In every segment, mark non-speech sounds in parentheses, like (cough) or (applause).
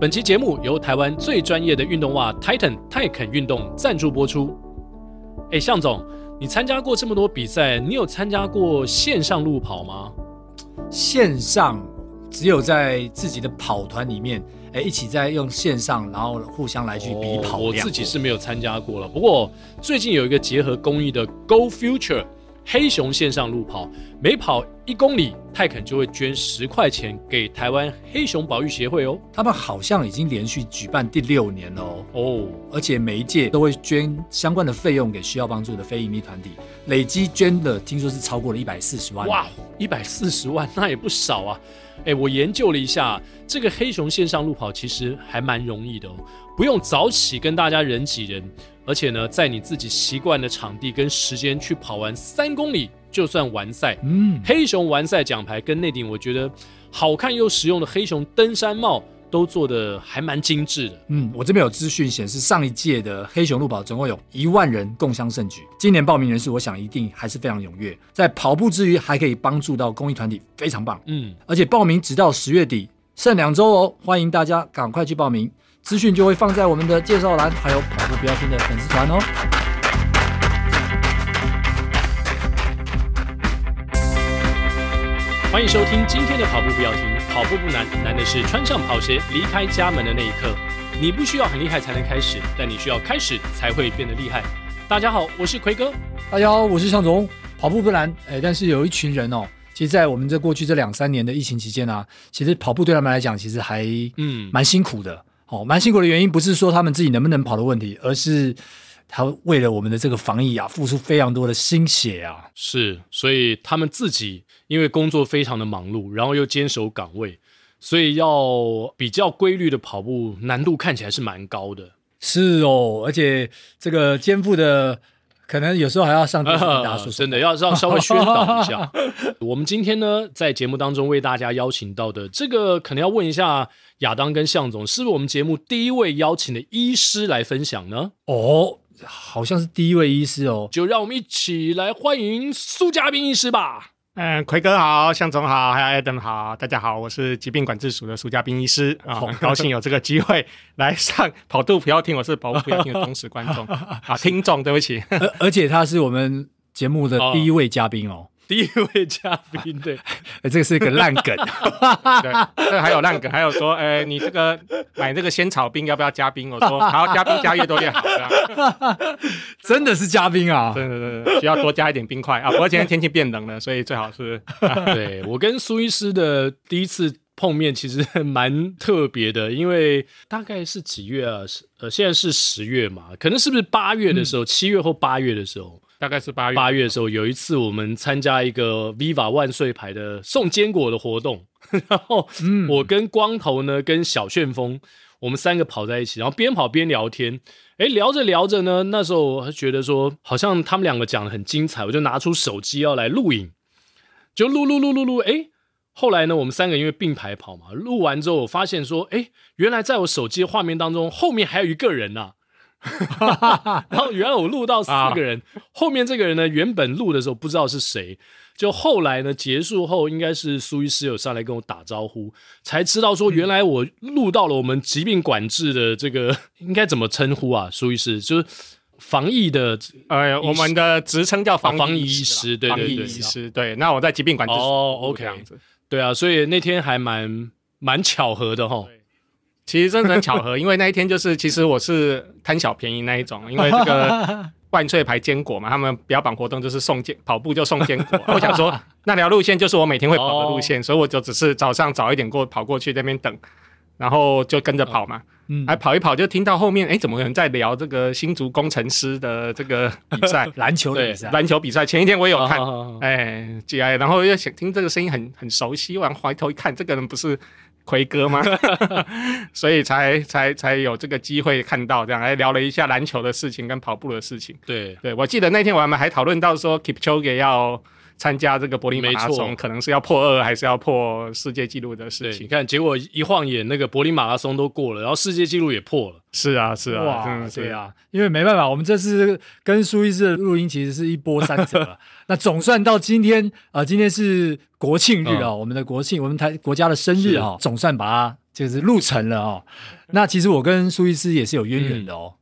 本期节目由台湾最专业的运动袜 Titan 泰肯运动赞助播出。哎，向总，你参加过这么多比赛，你有参加过线上路跑吗？线上只有在自己的跑团里面，哎，一起在用线上，然后互相来去比跑。我自己是没有参加过了，不过最近有一个结合公益的 Go Future。黑熊线上路跑，每跑一公里，泰肯就会捐十块钱给台湾黑熊保育协会哦。他们好像已经连续举办第六年了哦。哦，而且每一届都会捐相关的费用给需要帮助的非营利团体，累积捐的听说是超过了一百四十万。哇，一百四十万，那也不少啊。哎，我研究了一下，这个黑熊线上路跑其实还蛮容易的哦，不用早起跟大家人挤人。而且呢，在你自己习惯的场地跟时间去跑完三公里，就算完赛。嗯，黑熊完赛奖牌跟那顶我觉得好看又实用的黑熊登山帽都做的还蛮精致的。嗯，我这边有资讯显示，上一届的黑熊路跑总共有一万人共襄盛举。今年报名人数，我想一定还是非常踊跃。在跑步之余，还可以帮助到公益团体，非常棒。嗯，而且报名直到十月底，剩两周哦，欢迎大家赶快去报名。资讯就会放在我们的介绍栏，还有跑步不要停的粉丝团哦。欢迎收听今天的跑步不要停，跑步不难，难的是穿上跑鞋离开家门的那一刻。你不需要很厉害才能开始，但你需要开始才会变得厉害。大家好，我是奎哥。大家好，我是向总。跑步不难，哎，但是有一群人哦，其实，在我们这过去这两三年的疫情期间啊，其实跑步对他们来讲，其实还嗯蛮辛苦的。哦，蛮辛苦的原因不是说他们自己能不能跑的问题，而是他为了我们的这个防疫啊，付出非常多的心血啊。是，所以他们自己因为工作非常的忙碌，然后又坚守岗位，所以要比较规律的跑步，难度看起来是蛮高的。是哦，而且这个肩负的。可能有时候还要上电视打 (laughs) 说说，真的要让稍微 (laughs) 宣导一下。我们今天呢，在节目当中为大家邀请到的这个，可能要问一下亚当跟向总，是不是我们节目第一位邀请的医师来分享呢？哦，好像是第一位医师哦，就让我们一起来欢迎苏嘉宾医师吧。嗯，奎哥好，向总好，还有 Adam 好，大家好，我是疾病管制署的苏家斌医师啊，很高兴有这个机会来上跑步不要停，我是跑步不要停的忠实观众。(laughs) 啊，听众对不起，而而且他是我们节目的第一位嘉宾哦。第一位嘉宾，对，(laughs) 哎，这个是一个烂梗，(laughs) 对，这还有烂梗，还有说，哎，你这个买这个仙草冰要不要加冰？我说，好，加冰加越多越好，(laughs) 真的是加冰啊，对对对，需要多加一点冰块啊。不过今天天气变冷了，所以最好是，对，我跟苏医师的第一次碰面其实蛮特别的，因为大概是几月啊？呃，现在是十月嘛，可能是不是八月的时候，七月或八月的时候。大概是八月。八月的时候，有一次我们参加一个 Viva 万岁牌的送坚果的活动，(laughs) 然后我跟光头呢，跟小旋风，我们三个跑在一起，然后边跑边聊天，哎，聊着聊着呢，那时候我觉得说好像他们两个讲的很精彩，我就拿出手机要来录影，就录录录录录，哎，后来呢，我们三个因为并排跑嘛，录完之后我发现说，哎，原来在我手机画面当中后面还有一个人呐、啊。(laughs) 然后原来我录到四个人，啊、后面这个人呢，原本录的时候不知道是谁，就后来呢结束后，应该是苏医师有上来跟我打招呼，才知道说原来我录到了我们疾病管制的这个 (laughs) 应该怎么称呼啊？苏医师就是防疫的，呃，我们的职称叫防疫、防疫医师，对对对，医师，对。那我在疾病管制哦，OK，对啊，所以那天还蛮蛮巧合的哈。其实真的很巧合，(laughs) 因为那一天就是，其实我是贪小便宜那一种，因为这个 (laughs) 万岁牌坚果嘛，他们标榜活动就是送坚跑步就送坚果，(laughs) 我想说那条路线就是我每天会跑的路线，所以我就只是早上早一点过跑过去那边等，然后就跟着跑嘛，嗯，还跑一跑就听到后面，哎，怎么有人在聊这个新竹工程师的这个比赛，篮球比赛，篮球比赛，前一天我也有看，哎，进来，然后又想听这个声音很很熟悉，我回头一看，这个人不是。奎哥吗？(laughs) 所以才才才有这个机会看到这样，来聊了一下篮球的事情跟跑步的事情。对对，我记得那天我们还讨论到说，Kipchoge 要参加这个柏林马拉松，可能是要破二还是要破世界纪录的事情。你看，结果一晃眼，那个柏林马拉松都过了，然后世界纪录也破了。是啊，是啊，哇，对啊，因为没办法，我们这次跟苏医师的录音其实是一波三折。(laughs) 那总算到今天啊，今天是国庆日啊，我们的国庆，我们台国家的生日啊，总算把它就是录成了哦。那其实我跟苏医师也是有渊源的哦。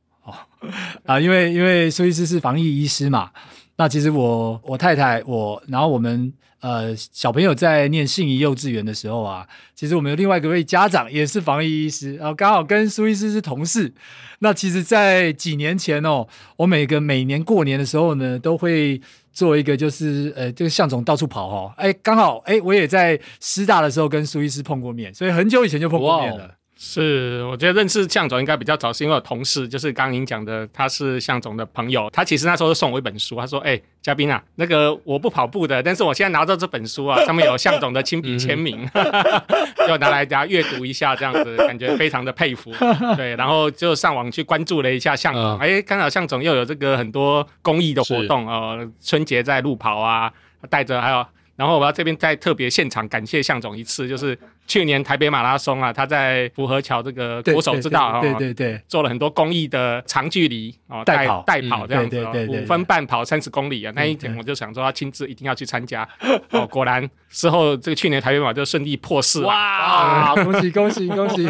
(laughs) 啊，因为因为苏医师是防疫医师嘛。那其实我我太太我，然后我们呃小朋友在念信宜幼稚园的时候啊，其实我们有另外一位家长也是防疫医师，然后刚好跟苏医师是同事。那其实，在几年前哦，我每个每年过年的时候呢，都会做一个就是呃，这个向总到处跑、哦，哎，刚好哎，我也在师大的时候跟苏医师碰过面，所以很久以前就碰过面了。是，我觉得认识向总应该比较早，是因为有同事，就是刚刚您讲的，他是向总的朋友。他其实那时候送我一本书，他说：“哎、欸，嘉宾啊，那个我不跑步的，但是我现在拿到这本书啊，上面有向总的亲笔签名，(laughs) 就拿来大家阅读一下，这样子感觉非常的佩服。对，然后就上网去关注了一下向总，哎、欸，刚好向总又有这个很多公益的活动哦、呃，春节在路跑啊，带着还有，然后我要这边再特别现场感谢向总一次，就是。”去年台北马拉松啊，他在福和桥这个国手之道啊，对对对，做了很多公益的长距离哦，代跑代跑这样子，五分半跑三十公里啊，那一天我就想说他亲自一定要去参加。哦，果然之后这个去年台北马就顺利破四哇，恭喜恭喜恭喜！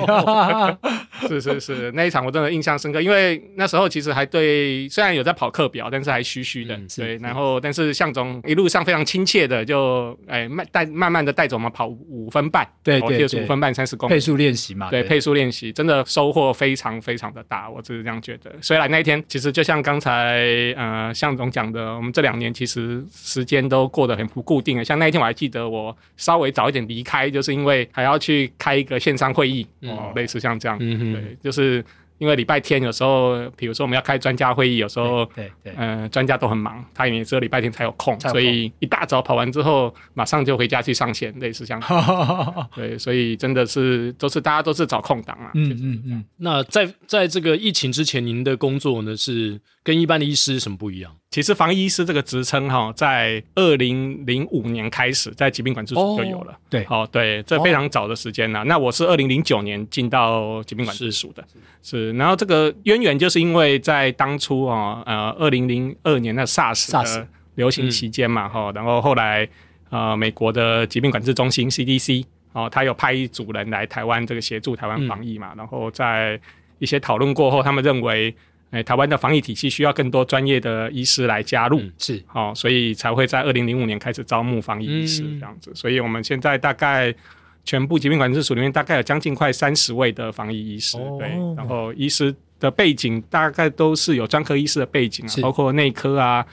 (laughs) 是是是，那一场我真的印象深刻，因为那时候其实还对，虽然有在跑课表，但是还虚虚的，对，然后但是向总一路上非常亲切的就哎慢带慢慢的带着我们跑五分半，对。六十五分半三十公里配速练习嘛？对，配速练习真的收获非常非常的大，我只是这样觉得。虽然那一天其实就像刚才呃向总讲的，我们这两年其实时间都过得很不固定。像那一天我还记得，我稍微早一点离开，就是因为还要去开一个线上会议哦，类似像这样，嗯、对，就是。因为礼拜天有时候，比如说我们要开专家会议，有时候，对对，嗯、呃，专家都很忙，他也只有礼拜天才有空，所以一大早跑完之后，马上就回家去上线，类似这样。(laughs) 对，所以真的是都是大家都是找空档啊。嗯嗯嗯。那在在这个疫情之前，您的工作呢是跟一般的医师什么不一样？其实防疫医师这个职称哈，在二零零五年开始在疾病管制署就有了。对，哦对，这非常早的时间了。那我是二零零九年进到疾病管制署的，是。然后这个渊源就是因为在当初啊，呃，二零零二年的 SARS 的流行期间嘛，哈，然后后来呃，美国的疾病管制中心 CDC 哦，他有派一组人来台湾这个协助台湾防疫嘛，然后在一些讨论过后，他们认为。哎，台湾的防疫体系需要更多专业的医师来加入，嗯、是，好、哦，所以才会在二零零五年开始招募防疫医师这样子。嗯、所以我们现在大概全部疾病管制署里面大概有将近快三十位的防疫医师，哦、对，然后医师的背景大概都是有专科医师的背景啊，包括内科啊，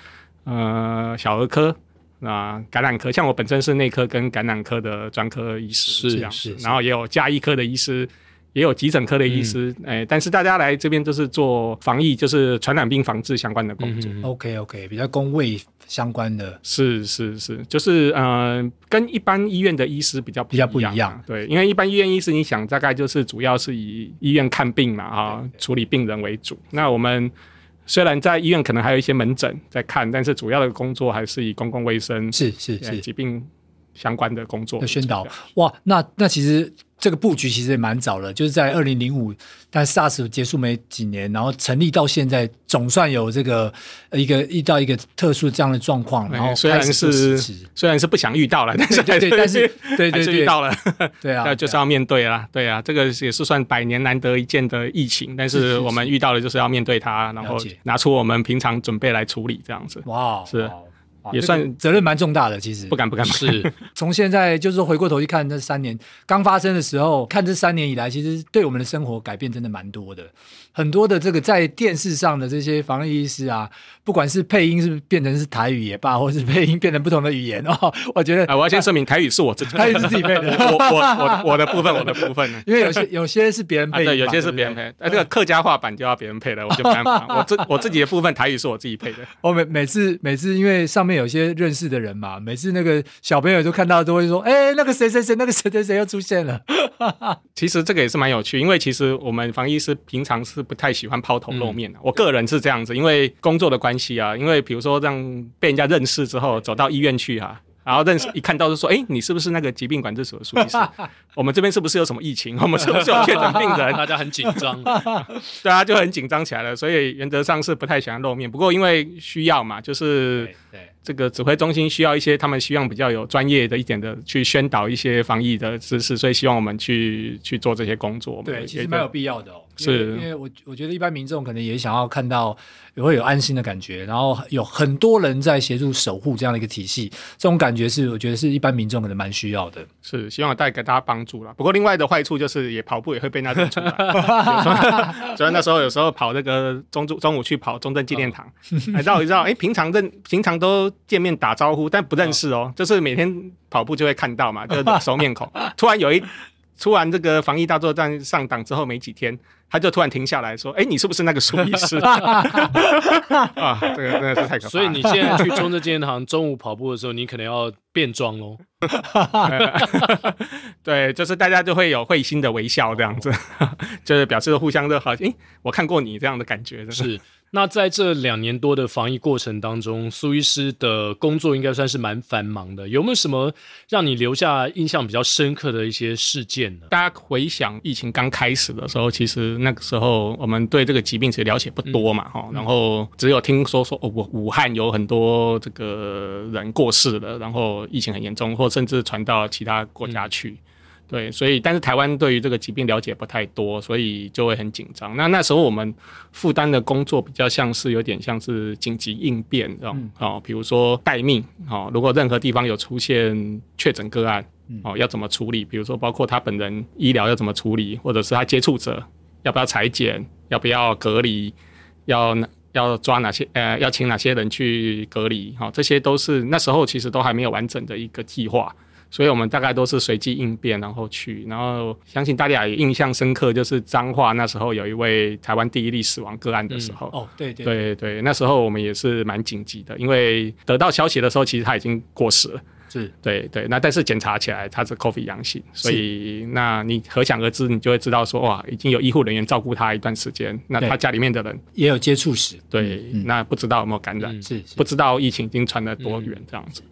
呃，小儿科啊，感染科，像我本身是内科跟感染科的专科医师这样。然后也有加医科的医师。也有急诊科的医师，哎、嗯欸，但是大家来这边就是做防疫，就是传染病防治相关的工作。嗯、OK OK，比较公卫相关的。是是是，就是呃，跟一般医院的医师比较比较不一样。对，因为一般医院医师，你想大概就是主要是以医院看病嘛，哈，对对对，处理病人为主。那我们虽然在医院可能还有一些门诊在看，但是主要的工作还是以公共卫生是是是疾病相关的工作的宣导。哇，那那其实。这个布局其实也蛮早了，就是在二零零五，但 SARS 结束没几年，然后成立到现在，总算有这个一个遇到一个特殊这样的状况，然后虽然是虽然是不想遇到了，但是对，对，对，但是对对对，遇到了，(laughs) 对啊，(laughs) 那就是要面对啦，对啊，这个也是算百年难得一见的疫情，但是我们遇到了就是要面对它，然后拿出我们平常准备来处理这样子，哇，是。也算责任蛮重大的，其实。不敢不敢。是。(laughs) 从现在就是回过头去看这三年刚发生的时候，看这三年以来，其实对我们的生活改变真的蛮多的。很多的这个在电视上的这些防疫医师啊，不管是配音是变成是台语也罢，或是配音变成不同的语言哦，(laughs) 我觉得啊，我要先声明，台语是我自己，台语是自己配的，(laughs) 我我我我的部分，我的部分，因为有些有些是别人配的，对，有些是别人配，哎，这个客家话版就要别人配了，我就没办法，我自我自己的部分台语是我自己配的。我每每次每次因为上面有些认识的人嘛，每次那个小朋友都看到都会说，哎，那个谁谁谁，那个谁谁谁又出现了。(laughs) 其实这个也是蛮有趣，因为其实我们防疫师平常是不太喜欢抛头露面的。嗯、我个人是这样子，因为工作的关系啊，因为比如说让被人家认识之后，走到医院去哈、啊，然后认识一看到就说，哎、欸，你是不是那个疾病管制所的苏医师？(laughs) 我们这边是不是有什么疫情？我们是不是有确诊病人？(laughs) 大家很紧张，(laughs) 大家就很紧张起来了。所以原则上是不太喜欢露面，不过因为需要嘛，就是。这个指挥中心需要一些，他们希望比较有专业的一点的去宣导一些防疫的知识，所以希望我们去去做这些工作。对，其实蛮有必要的哦。是，因为我我觉得一般民众可能也想要看到，也会有安心的感觉，然后有很多人在协助守护这样的一个体系，这种感觉是我觉得是一般民众可能蛮需要的。是，希望带给大家帮助了。不过另外的坏处就是，也跑步也会被那种出来。所以那时候有时候跑那个中中午去跑中正纪念堂，哎，绕一绕，哎，平常认平常都见面打招呼，但不认识哦，就是每天跑步就会看到嘛，就是 (laughs) 熟面孔。突然有一。突然，这个防疫大作战上档之后没几天，他就突然停下来说：“哎，你是不是那个苏医师？” (laughs) 啊，这个真的是太可怕。所以你现在去中正纪念堂中午跑步的时候，你可能要变装喽。(laughs) 对，就是大家就会有会心的微笑，这样子，(laughs) 就是表示互相的好。哎，我看过你这样的感觉，是。那在这两年多的防疫过程当中，苏医师的工作应该算是蛮繁忙的。有没有什么让你留下印象比较深刻的一些事件呢？大家回想疫情刚开始的时候，其实那个时候我们对这个疾病其实了解不多嘛，哈、嗯，然后只有听说说哦，武武汉有很多这个人过世了，然后疫情很严重，或甚至传到其他国家去。嗯对，所以但是台湾对于这个疾病了解不太多，所以就会很紧张。那那时候我们负担的工作比较像是有点像是紧急应变这种哦，比如说待命哦，如果任何地方有出现确诊个案哦，要怎么处理？比如说包括他本人医疗要怎么处理，或者是他接触者要不要裁剪，要不要隔离，要要抓哪些呃，要请哪些人去隔离？哈、哦，这些都是那时候其实都还没有完整的一个计划。所以我们大概都是随机应变，然后去，然后相信大家也印象深刻，就是彰化那时候有一位台湾第一例死亡个案的时候，嗯、哦，对对。对对，那时候我们也是蛮紧急的，因为得到消息的时候，其实他已经过世了，是。对对，那但是检查起来他是 COVID 阳性，所以那你可想而知，你就会知道说哇，已经有医护人员照顾他一段时间，那他家里面的人也有接触史，对，嗯、那不知道有没有感染，是、嗯、不知道疫情已经传了多远这样子，嗯、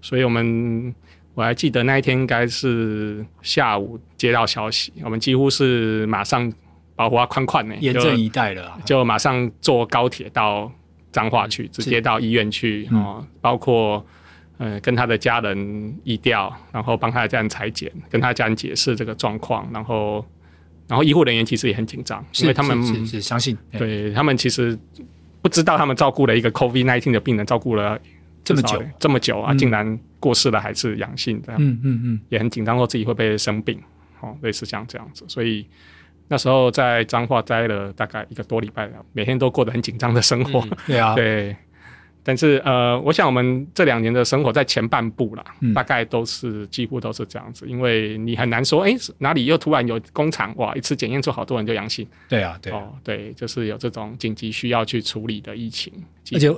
所以我们。我还记得那一天应该是下午接到消息，我们几乎是马上保护啊宽宽呢，严阵以待了，就马上坐高铁到彰化去，直接到医院去哦、嗯，包括呃跟他的家人医调，然后帮他的家人裁剪，跟他的家人解释这个状况，然后然后医护人员其实也很紧张，因为他们是，相信，对他们其实不知道他们照顾了一个 COVID-19 的病人，照顾了。这么久，这么久啊、嗯，竟然过世了还是阳性的，嗯嗯嗯，也很紧张，说自己会不会生病，哦，类似像这样子，所以那时候在彰化待了大概一个多礼拜了，每天都过得很紧张的生活，嗯、对啊，(laughs) 对。但是呃，我想我们这两年的生活在前半部啦、嗯，大概都是几乎都是这样子，因为你很难说，哎，哪里又突然有工厂哇，一次检验出好多人就阳性，对啊，对啊，哦，对，就是有这种紧急需要去处理的疫情，而且。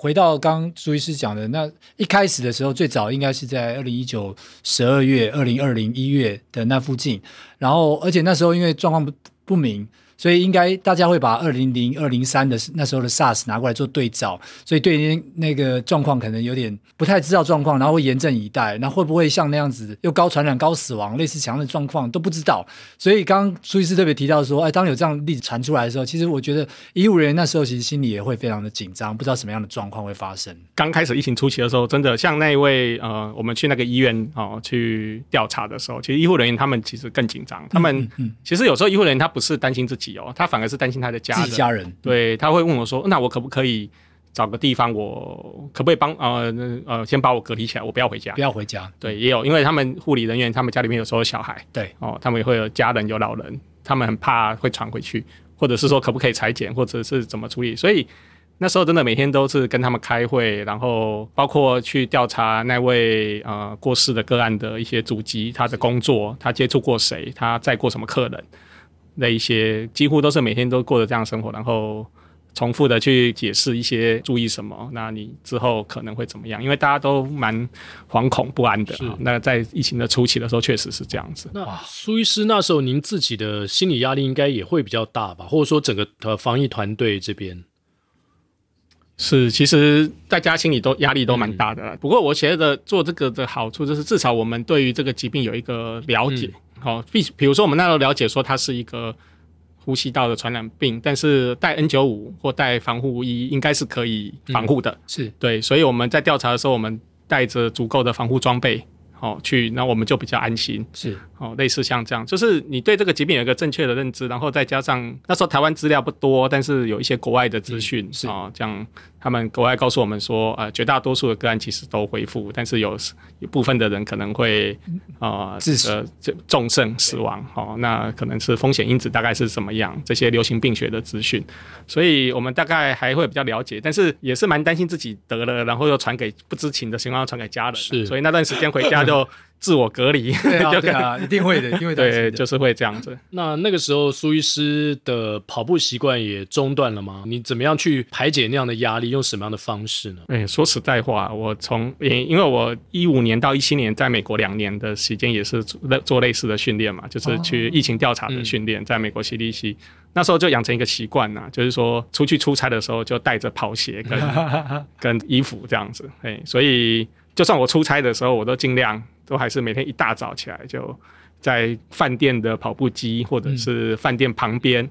回到刚朱医师讲的，那一开始的时候，最早应该是在二零一九十二月、二零二零一月的那附近，然后而且那时候因为状况不不明。所以应该大家会把二零零二零三的那时候的 SARS 拿过来做对照，所以对于那个状况可能有点不太知道状况，然后会严阵以待，那会不会像那样子又高传染高死亡类似强的状况都不知道。所以刚刚苏医师特别提到说，哎，当有这样例子传出来的时候，其实我觉得医务人员那时候其实心里也会非常的紧张，不知道什么样的状况会发生。刚开始疫情初期的时候，真的像那一位呃，我们去那个医院哦、呃、去调查的时候，其实医护人员他们其实更紧张，他们、其实有时候医护人员他不是担心自己哦，他反而是担心他的家人，家人对，他会问我说：“那我可不可以找个地方？我可不可以帮呃呃先把我隔离起来，我不要回家，不要回家。”对，也有，因为他们护理人员，他们家里面有时候有小孩，对哦，他们也会有家人有老人，他们很怕会传回去，或者是说可不可以裁剪，或者是怎么处理。所以那时候真的每天都是跟他们开会，然后包括去调查那位呃过世的个案的一些足迹，他的工作，他接触过谁，他载过什么客人。那一些几乎都是每天都过着这样生活，然后重复的去解释一些注意什么，那你之后可能会怎么样？因为大家都蛮惶恐不安的。那在疫情的初期的时候，确实是这样子。那苏医师那时候您自己的心理压力应该也会比较大吧？或者说整个呃防疫团队这边？是，其实大家心里都压力都蛮大的。嗯、不过我觉得做这个的好处就是，至少我们对于这个疾病有一个了解。好、嗯，比比如说我们那时候了解说它是一个呼吸道的传染病，但是戴 N 九五或戴防护衣应该是可以防护的。嗯、是对，所以我们在调查的时候，我们带着足够的防护装备。哦，去那我们就比较安心。是哦，类似像这样，就是你对这个疾病有一个正确的认知，然后再加上那时候台湾资料不多，但是有一些国外的资讯，是哦，这样他们国外告诉我们说，呃，绝大多数的个案其实都恢复，但是有一部分的人可能会啊，呃、这个重症死亡。哦，那可能是风险因子大概是怎么样？这些流行病学的资讯，所以我们大概还会比较了解，但是也是蛮担心自己得了，然后又传给不知情的情况下传给家人。是，所以那段时间回家。就自我隔离，对啊，(laughs) 对啊，一定会的，一定会的，对，就是会这样子。那那个时候，苏医师的跑步习惯也中断了吗？你怎么样去排解那样的压力？用什么样的方式呢？哎，说实在话，我从因为我一五年到一七年在美国两年的时间，也是做做类似的训练嘛，就是去疫情调查的训练，在美国 CDC，那时候就养成一个习惯呐，就是说出去出差的时候就带着跑鞋跟 (laughs) 跟衣服这样子，哎，所以。就算我出差的时候，我都尽量都还是每天一大早起来就在饭店的跑步机或者是饭店旁边，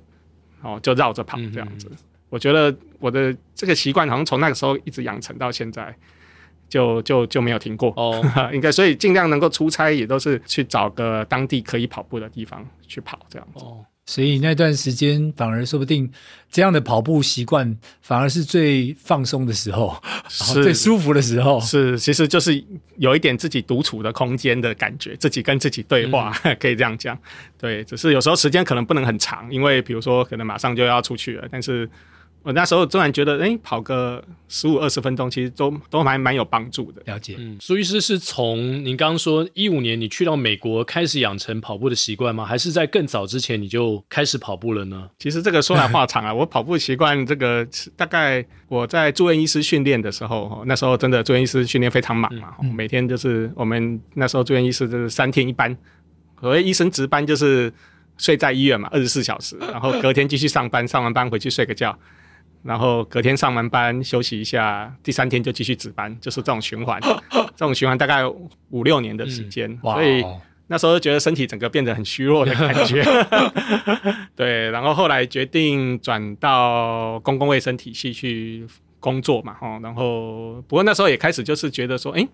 哦，就绕着跑这样子。我觉得我的这个习惯好像从那个时候一直养成到现在，就就就没有停过哦。(laughs) 应该所以尽量能够出差也都是去找个当地可以跑步的地方去跑这样子。哦所以那段时间反而说不定这样的跑步习惯反而是最放松的时候，是最舒服的时候。是，其实就是有一点自己独处的空间的感觉，自己跟自己对话，嗯、(laughs) 可以这样讲。对，只是有时候时间可能不能很长，因为比如说可能马上就要出去了，但是。我那时候突然觉得，哎、欸，跑个十五二十分钟，其实都都还蛮有帮助的。了解，嗯，苏医师是从您刚刚说一五年你去到美国开始养成跑步的习惯吗？还是在更早之前你就开始跑步了呢？其实这个说来话长啊，(laughs) 我跑步习惯这个大概我在住院医师训练的时候，那时候真的住院医师训练非常忙嘛，嗯、每天就是我们那时候住院医师就是三天一班，所谓医生值班就是睡在医院嘛，二十四小时，然后隔天继续上班，上完班回去睡个觉。然后隔天上完班休息一下，第三天就继续值班，就是这种循环。(laughs) 这种循环大概五六年的时间，嗯、所以那时候就觉得身体整个变得很虚弱的感觉。(laughs) 对，然后后来决定转到公共卫生体系去工作嘛，哈。然后不过那时候也开始就是觉得说，哎，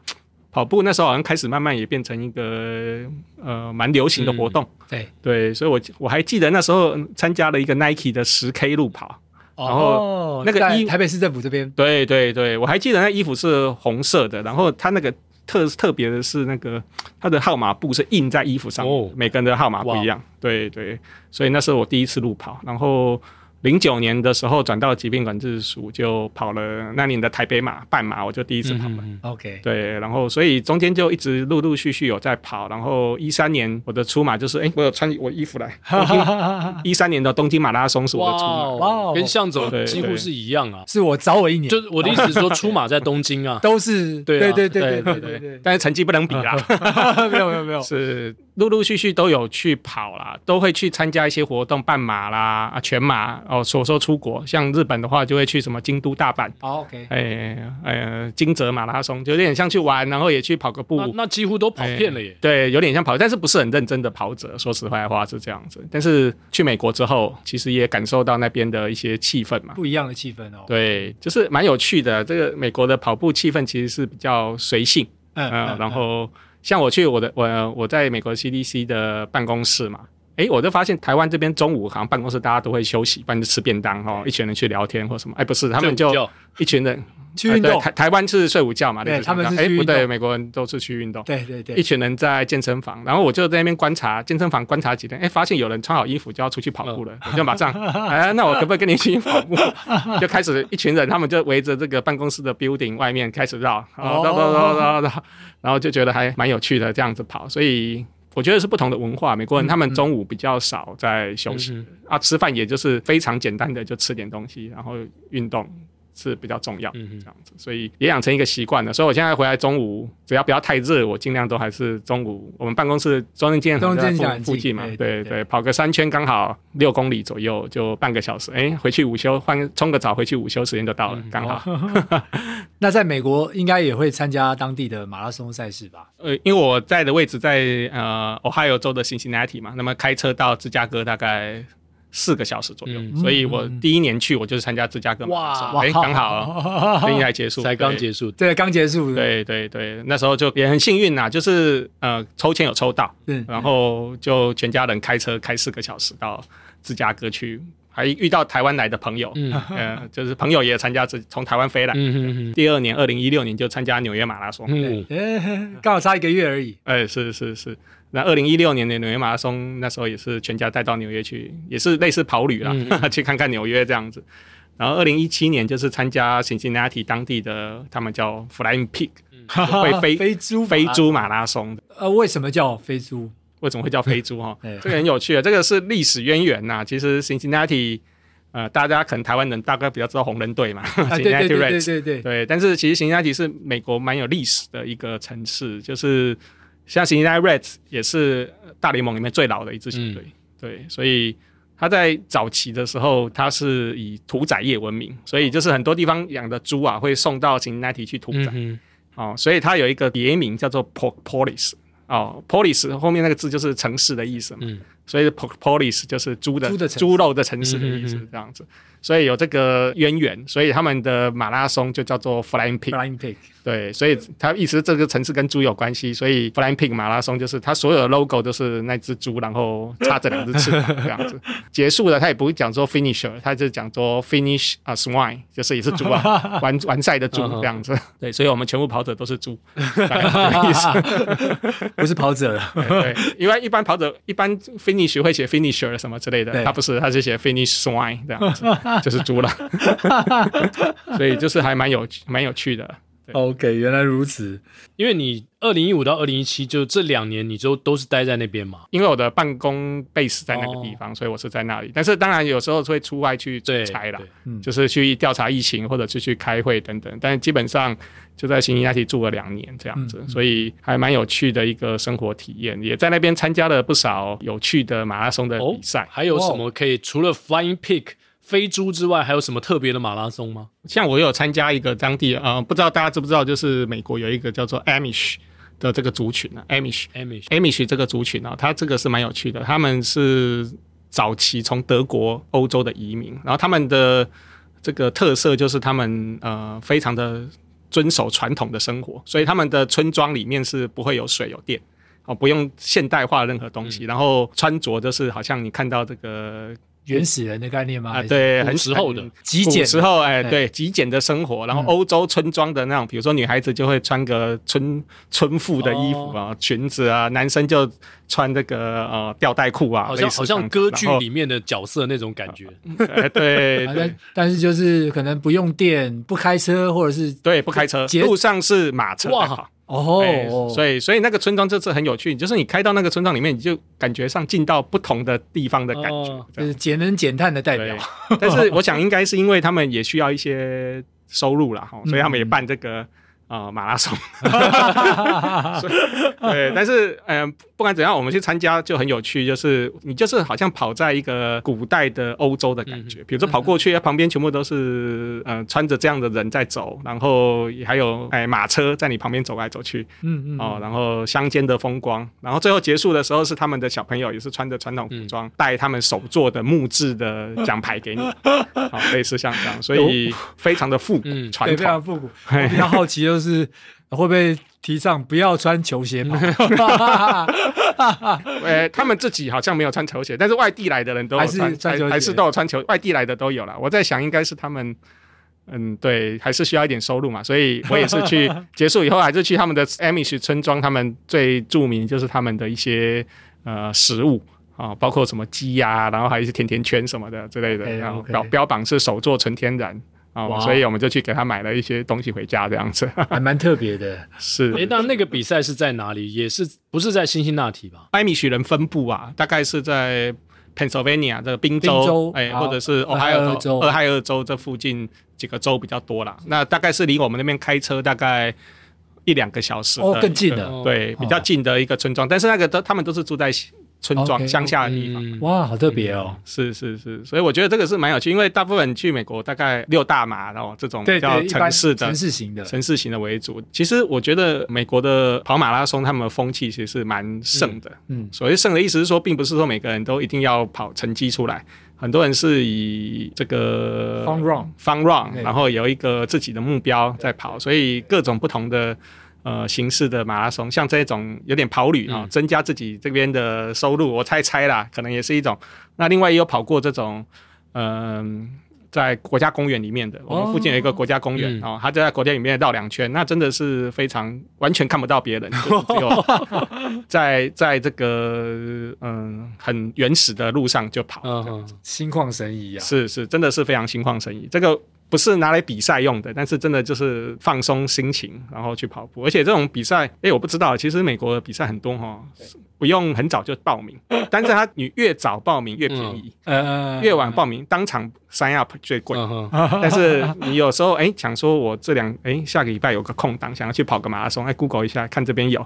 跑步那时候好像开始慢慢也变成一个呃蛮流行的活动。嗯、对对，所以我我还记得那时候参加了一个 Nike 的十 K 路跑。然后那个衣台北市政府这边，对对对，我还记得那衣服是红色的，然后它那个特特别的是那个它的号码布是印在衣服上，哦，每个人的号码不一样，对对，所以那是我第一次路跑，然后。零九年的时候转到疾病管制署，就跑了那年的台北马半马，我就第一次跑了。嗯、OK，对，然后所以中间就一直陆陆续续有在跑，然后一三年我的出马就是，哎，我有穿我衣服来。(laughs) 一三年的东京马拉松是我的出马，哇，跟向总几乎是一样啊，是我早我一年。就是我的意思是说，出马在东京啊，(laughs) 都是。对对对对对对对，但是成绩不能比啦。(laughs) 没有没有没有，是陆陆续续都有去跑啦，都会去参加一些活动，半马啦啊全马。哦，所说出国，像日本的话，就会去什么京都、大阪。Oh, OK，哎哎，金泽马拉松就有点像去玩，然后也去跑个步。那，那几乎都跑遍了耶。对，有点像跑，但是不是很认真的跑者。说实话的话是这样子。但是去美国之后，其实也感受到那边的一些气氛嘛，不一样的气氛哦。对，就是蛮有趣的。这个美国的跑步气氛其实是比较随性。嗯，然后像我去我的我我在美国 CDC 的办公室嘛。哎，我就发现台湾这边中午好像办公室大家都会休息，不然就吃便当哦，一群人去聊天或什么。哎，不是，他们就一群人 (laughs) 去运动。台台湾是睡午觉嘛？对，他们是哎不对，美国人都是去运动。对对对，一群人在健身房，然后我就在那边观察健身房观察几天，哎，发现有人穿好衣服就要出去跑步了，我就马上 (laughs) 哎，那我可不可以跟你一起跑步？就开始一群人，他们就围着这个办公室的 building 外面开始绕，绕绕绕绕绕，然后就觉得还蛮有趣的这样子跑，所以。我觉得是不同的文化，美国人他们中午比较少在休息、嗯嗯、啊，吃饭也就是非常简单的就吃点东西，然后运动是比较重要，嗯，这样子，所以也养成一个习惯了。所以我现在回来中午，只要不要太热，我尽量都还是中午。我们办公室中正纪念堂在附近嘛，对对，对，跑个三圈刚好六公里左右，就半个小时。哎，回去午休换冲个澡，回去午休时间就到了，刚好。哦、(laughs) 那在美国应该也会参加当地的马拉松赛事吧？呃，因为我在的位置在呃 Ohio 州的 Cincinnati 嘛，那么开车到芝加哥大概。四个小时左右，嗯、所以我第一年去，我就是参加芝加哥马拉松，哎，刚好，所以才结束，才刚结束，对，刚结束，对对对，那时候就也很幸运呐，就是呃，抽签有抽到，嗯，然后就全家人开车开四个小时到芝加哥去，还遇到台湾来的朋友，嗯，呃，就是朋友也参加，从台湾飞来，嗯嗯嗯，第二年二零一六年就参加纽约马拉松，嗯，刚好差一个月而已，哎，是是是。那二零一六年的纽约马拉松，那时候也是全家带到纽约去，也是类似跑旅啦，嗯、(laughs) 去看看纽约这样子。然后二零一七年就是参加 Cincinnati 当地的，他们叫 Flying Pig，会飞飞猪 (laughs) 飞猪马拉松。呃，为什么叫飞猪？为什么会叫飞猪？哈，(laughs) 这个很有趣啊，这个是历史渊源呐。其实 Cincinnati，呃，大家可能台湾人大概比较知道红人队嘛，Cincinnati Reds，对对对对对。但是其实 Cincinnati 是美国蛮有历史的一个城市，就是。像 Cincinnati Reds 也是大联盟里面最老的一支球队，嗯、对，所以他在早期的时候，他是以屠宰业闻名，所以就是很多地方养的猪啊，会送到 Cincinnati 去屠宰，嗯、哦，所以他有一个别名叫做 Polis，哦，Polis 后面那个字就是城市的意思嘛，嗯、所以 Polis 就是猪的猪肉的城市的意思，这样子，所以有这个渊源，所以他们的马拉松就叫做 Flying Pig。Flying Pig，对，所以它意思这个城市跟猪有关系，所以 Flying Pig 马拉松就是它所有的 logo 都是那只猪，然后插着两只翅膀这样子。(laughs) 结束了，他也不会讲说 finisher，他就讲说 finish 啊 swine，就是也是猪啊，(laughs) 完完赛的猪这样子。对，所以我们全部跑者都是猪，(laughs) 意思，不是跑者了。对，因为一般跑者一般 finish 会写 finisher 什么之类的，他不是，他是写 finish swine 这样子，(laughs) 就是猪了。(laughs) 所以就是还蛮有蛮有趣的。OK，原来如此。因为你二零一五到二零一七就这两年，你就都是待在那边嘛。因为我的办公 base 在那个地方，哦、所以我是在那里。但是当然有时候会出外去差啦，就是去调查疫情或者是去开会等等。但是基本上就在辛辛那提住了两年这样子，嗯、所以还蛮有趣的一个生活体验。也在那边参加了不少有趣的马拉松的比赛。哦、还有什么可以除了 Flying Pig？飞猪之外，还有什么特别的马拉松吗？像我有参加一个当地，呃，不知道大家知不知道，就是美国有一个叫做 Amish 的这个族群啊，Amish，Amish，Amish 这个族群啊，它这个是蛮有趣的。他们是早期从德国、欧洲的移民，然后他们的这个特色就是他们呃非常的遵守传统的生活，所以他们的村庄里面是不会有水有电哦，不用现代化任何东西，嗯、然后穿着就是好像你看到这个。原始人的概念吗？啊，对，很时候的极简时候，哎，对，极简的生活。然后欧洲村庄的那种，比如说女孩子就会穿个村村妇的衣服啊，裙子啊，男生就穿这个呃吊带裤啊，好像好像歌剧里面的角色那种感觉。(laughs) 对，但是就是可能不用电，不开车，或者是对不开车，路上是马车。哇。哦、欸，所以所以那个村庄这次很有趣，就是你开到那个村庄里面，你就感觉上进到不同的地方的感觉，哦、就是节能减碳的代表。但是我想应该是因为他们也需要一些收入啦哈，所以他们也办这个。啊、呃，马拉松，(laughs) (laughs) 对，(laughs) 但是嗯、呃，不管怎样，我们去参加就很有趣，就是你就是好像跑在一个古代的欧洲的感觉，比如说跑过去，旁边全部都是嗯、呃、穿着这样的人在走，然后也还有哎马车在你旁边走来走去，嗯嗯，哦，然后乡间的风光，然后最后结束的时候是他们的小朋友也是穿着传统服装，带他们手做的木质的奖牌给你，好，类似像这样，所以非常的复古，传统，非常复古，我比较好奇哦。就是会不会提倡不要穿球鞋嘛？呃，(laughs) 他们自己好像没有穿球鞋，但是外地来的人都还是穿球鞋，还是都有穿球，外地来的都有了。我在想，应该是他们，嗯，对，还是需要一点收入嘛。所以我也是去结束以后，还是去他们的 Amish 村庄，他们最著名就是他们的一些呃食物啊，包括什么鸡呀，然后还有一些甜甜圈什么的之类的，然后标标榜是手做纯天然。哦，哇所以我们就去给他买了一些东西回家，这样子 (laughs) 还蛮特别的。是，哎，那那个比赛是在哪里？也是不是在辛辛那提吧？艾米许人分布啊，大概是在 Pennsylvania 这个宾州，哎，或者是俄亥俄州、俄亥俄州这附近几个州比较多啦。那大概是离我们那边开车大概一两个小时哦，更近的，对，比较近的一个村庄。但是那个都他们都是住在。村庄乡下的地方，嗯、哇，好特别哦！是是是，所以我觉得这个是蛮有趣，因为大部分去美国大概六大马，然后这种比较城市的城市型的城市型的为主。其实我觉得美国的跑马拉松，他们的风气其实是蛮盛的。嗯，嗯所谓盛的意思是说，并不是说每个人都一定要跑成绩出来，很多人是以这个 fun run fun run，然后有一个自己的目标在跑，所以各种不同的。呃，形式的马拉松，像这种有点跑旅啊，嗯、增加自己这边的收入，我猜猜啦，可能也是一种。那另外也有跑过这种，嗯、呃，在国家公园里面的，我们附近有一个国家公园哦，他、嗯、就在国家里面绕两圈，那真的是非常完全看不到别人，(laughs) 只有 (laughs) 在在这个嗯、呃、很原始的路上就跑，心旷神怡啊，是是，真的是非常心旷神怡，这个。不是拿来比赛用的，但是真的就是放松心情，然后去跑步。而且这种比赛，哎，我不知道，其实美国的比赛很多哈，不用很早就报名，但是他你越早报名越便宜，呃，越晚报名当场 sign up 最贵。(laughs) 但是你有时候哎想说，我这两哎下个礼拜有个空档，想要去跑个马拉松，哎，Google 一下看这边有。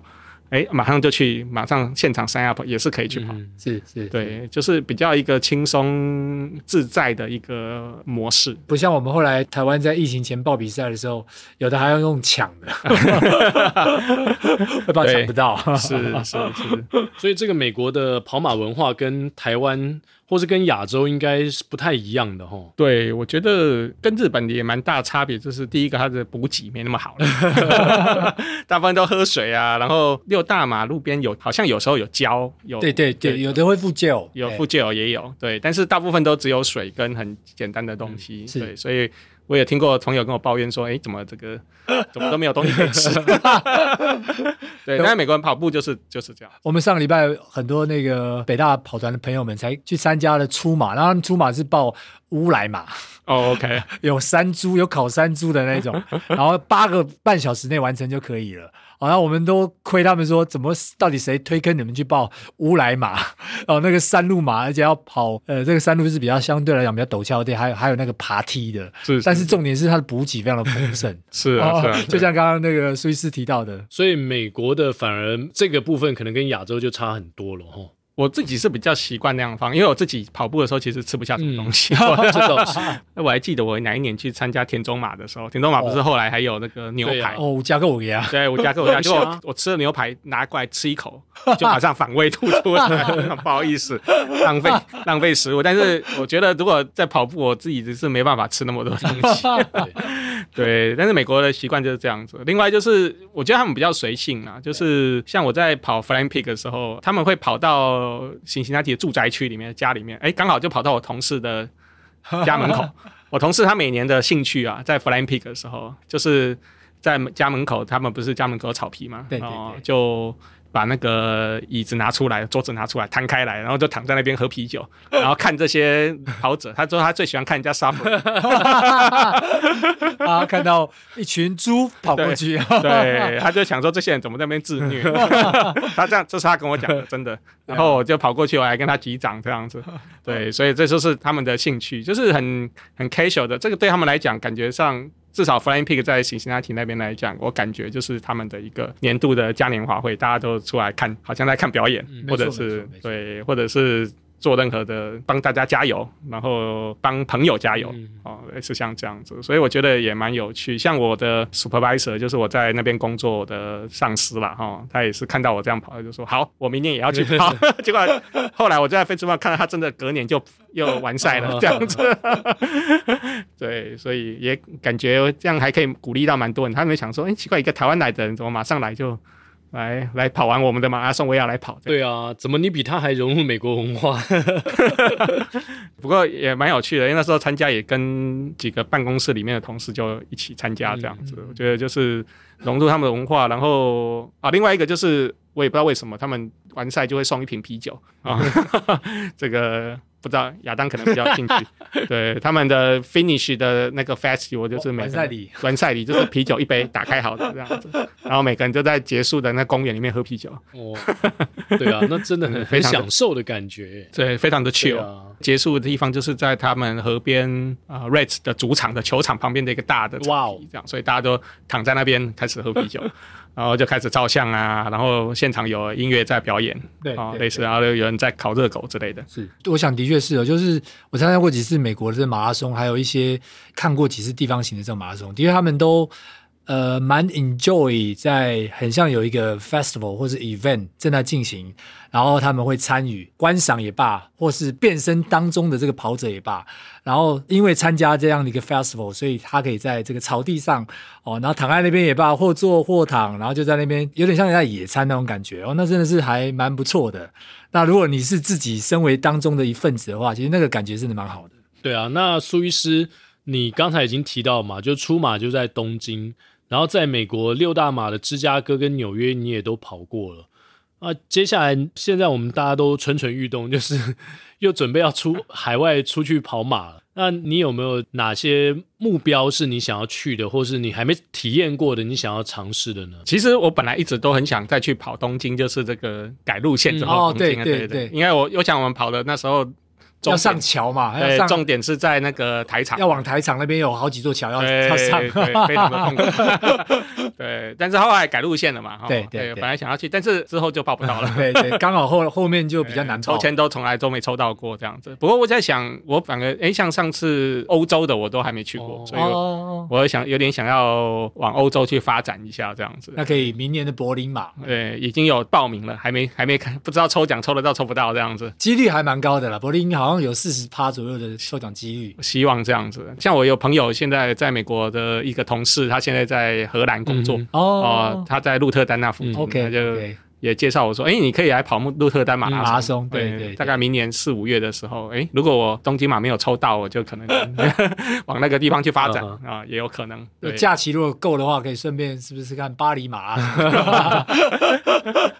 哎，马上就去，马上现场 sign up 也是可以去跑，嗯、是是，对，就是比较一个轻松自在的一个模式，不像我们后来台湾在疫情前报比赛的时候，有的还要用抢的，(laughs) 会怕抢不到，是是是，(laughs) 所以这个美国的跑马文化跟台湾。或是跟亚洲应该是不太一样的哈。对，我觉得跟日本也蛮大差别，就是第一个它的补给没那么好了，(laughs) 大部分都喝水啊，然后六大马路边有好像有时候有胶，有对对对，对有的会附 gel，有附 gel 也有，对，但是大部分都只有水跟很简单的东西，嗯、对，所以。我也听过朋友跟我抱怨说：“哎，怎么这个 (laughs) 怎么都没有东西可以吃？” (laughs) 对，但是美国人跑步就是就是这样。我们上个礼拜很多那个北大跑团的朋友们才去参加了出马，然后出马是报乌来马。哦，OK，(laughs) 有山猪，有烤山猪的那种，然后八个半小时内完成就可以了。好像我们都亏他们说，怎么到底谁推坑你们去报乌来马？(laughs) 哦，那个山路马，而且要跑，呃，这个山路是比较相对来讲比较陡峭的，还有还有那个爬梯的。是，是，但是重点是它的补给非常的丰盛。(laughs) 是啊，是啊，就像刚刚那个苏伊士提到的，所以美国的反而这个部分可能跟亚洲就差很多了哈。我自己是比较习惯那样放，因为我自己跑步的时候其实吃不下什么东西。(laughs) (laughs) 我还记得我哪一年去参加田中马的时候，田中马不是后来还有那个牛排哦，五加个五呀，对，五加个五呀，结果我吃了牛排拿过来吃一口，就马上反胃吐出来，(laughs) 不好意思，浪费浪费食物。但是我觉得如果在跑步，我自己只是没办法吃那么多东西。(laughs) 对，但是美国的习惯就是这样子。另外就是我觉得他们比较随性啊，就是像我在跑 Flying Pig 的时候，他们会跑到。辛辛那提的住宅区里面，家里面，哎，刚好就跑到我同事的家门口。(laughs) 我同事他每年的兴趣啊，在 Flying Pig 的时候，就是在家门口，他们不是家门口有草皮嘛，对对对，然后就。把那个椅子拿出来，桌子拿出来，摊开来，然后就躺在那边喝啤酒，(laughs) 然后看这些跑者。他说他最喜欢看人家 suffer，(laughs) 啊，看到一群猪跑过去，对，对，他就想说这些人怎么在那边自虐。(laughs) 他这样，这是他跟我讲的，真的。然后我就跑过去，我还跟他击掌这样子。对，所以这就是他们的兴趣，就是很很 casual 的。这个对他们来讲，感觉上。至少 Flying Pig 在辛辛那提那边来讲，我感觉就是他们的一个年度的嘉年华会，大家都出来看，好像在看表演，嗯、或者是对，或者是。做任何的帮大家加油，然后帮朋友加油，嗯、哦，类似像这样子，所以我觉得也蛮有趣。像我的 supervisor，就是我在那边工作的上司啦，哈、哦，他也是看到我这样跑，他就说好，我明年也要去 (laughs) 跑。结果后来我就在 Facebook 看到他真的隔年就又完赛了，这样子。(laughs) 对，所以也感觉这样还可以鼓励到蛮多人。他们想说，哎，奇怪，一个台湾来的人怎么马上来就？来来跑完我们的马拉松，我也要来跑。对啊，怎么你比他还融入美国文化？(laughs) 不过也蛮有趣的，因为那时候参加也跟几个办公室里面的同事就一起参加这样子。嗯、我觉得就是融入他们的文化，然后啊，另外一个就是我也不知道为什么他们完赛就会送一瓶啤酒啊，(laughs) 这个不知道亚当可能比较兴趣，(laughs) 对他们的 finish 的那个 festival 就是每个完赛礼，完赛礼就是啤酒一杯打开好的这样子，然后每个人就在结束的那公园里面喝啤酒。哦，对啊，那真的很很 (laughs) 享受的感觉，对，非常的 chill。啊、结束的地方就是在他们河边啊、呃、Reds 的主场的球场旁边的一个大的哇哦，这样，所以大家都躺在那边开始喝啤酒。(laughs) 然后就开始照相啊，然后现场有音乐在表演，对啊，类似，然后有人在烤热狗之类的。是，我想的确是哦，就是我参加过几次美国的这马拉松，还有一些看过几次地方型的这种马拉松，的确他们都。呃，蛮 enjoy 在很像有一个 festival 或是 event 正在进行，然后他们会参与观赏也罢，或是变身当中的这个跑者也罢，然后因为参加这样的一个 festival，所以他可以在这个草地上哦，然后躺在那边也罢，或坐或躺，然后就在那边有点像在野餐那种感觉哦，那真的是还蛮不错的。那如果你是自己身为当中的一份子的话，其实那个感觉真的蛮好的。对啊，那苏医师，你刚才已经提到嘛，就出马就在东京。然后在美国六大马的芝加哥跟纽约，你也都跑过了啊。接下来，现在我们大家都蠢蠢欲动，(laughs) 就是 (laughs) 又准备要出海外出去跑马了。那你有没有哪些目标是你想要去的，或是你还没体验过的，你想要尝试的呢？其实我本来一直都很想再去跑东京，就是这个改路线之后，对对对，因为我我想我们跑的那时候。要上桥嘛？对，重点是在那个台场，要往台场那边有好几座桥要要上，对，非常的痛苦。(laughs) 对，但是后来改路线了嘛？对对，本来想要去，但是之后就报不到了。对 (laughs) 对，(laughs) 刚好后后面就比较难抽签，都从来都没抽到过这样子。不过我在想，我反而哎，像上次欧洲的我都还没去过，所以我想有点想要往欧洲去发展一下这样子。那可以明年的柏林马，对，已经有报名了，还没还没看，不知道抽奖抽得到抽不到这样子，几率还蛮高的了。柏林好像有四十趴左右的抽奖几率，希望这样子。像我有朋友现在在美国的一个同事，他现在在荷兰工作哦，他在鹿特丹那附近，他就。也介绍我说，哎，你可以来跑鹿特丹马拉松，对对，大概明年四五月的时候，哎，如果我东京马没有抽到，我就可能 (laughs) 往那个地方去发展啊，也有可能。假期如果够的话，可以顺便是不是看巴黎马？(laughs)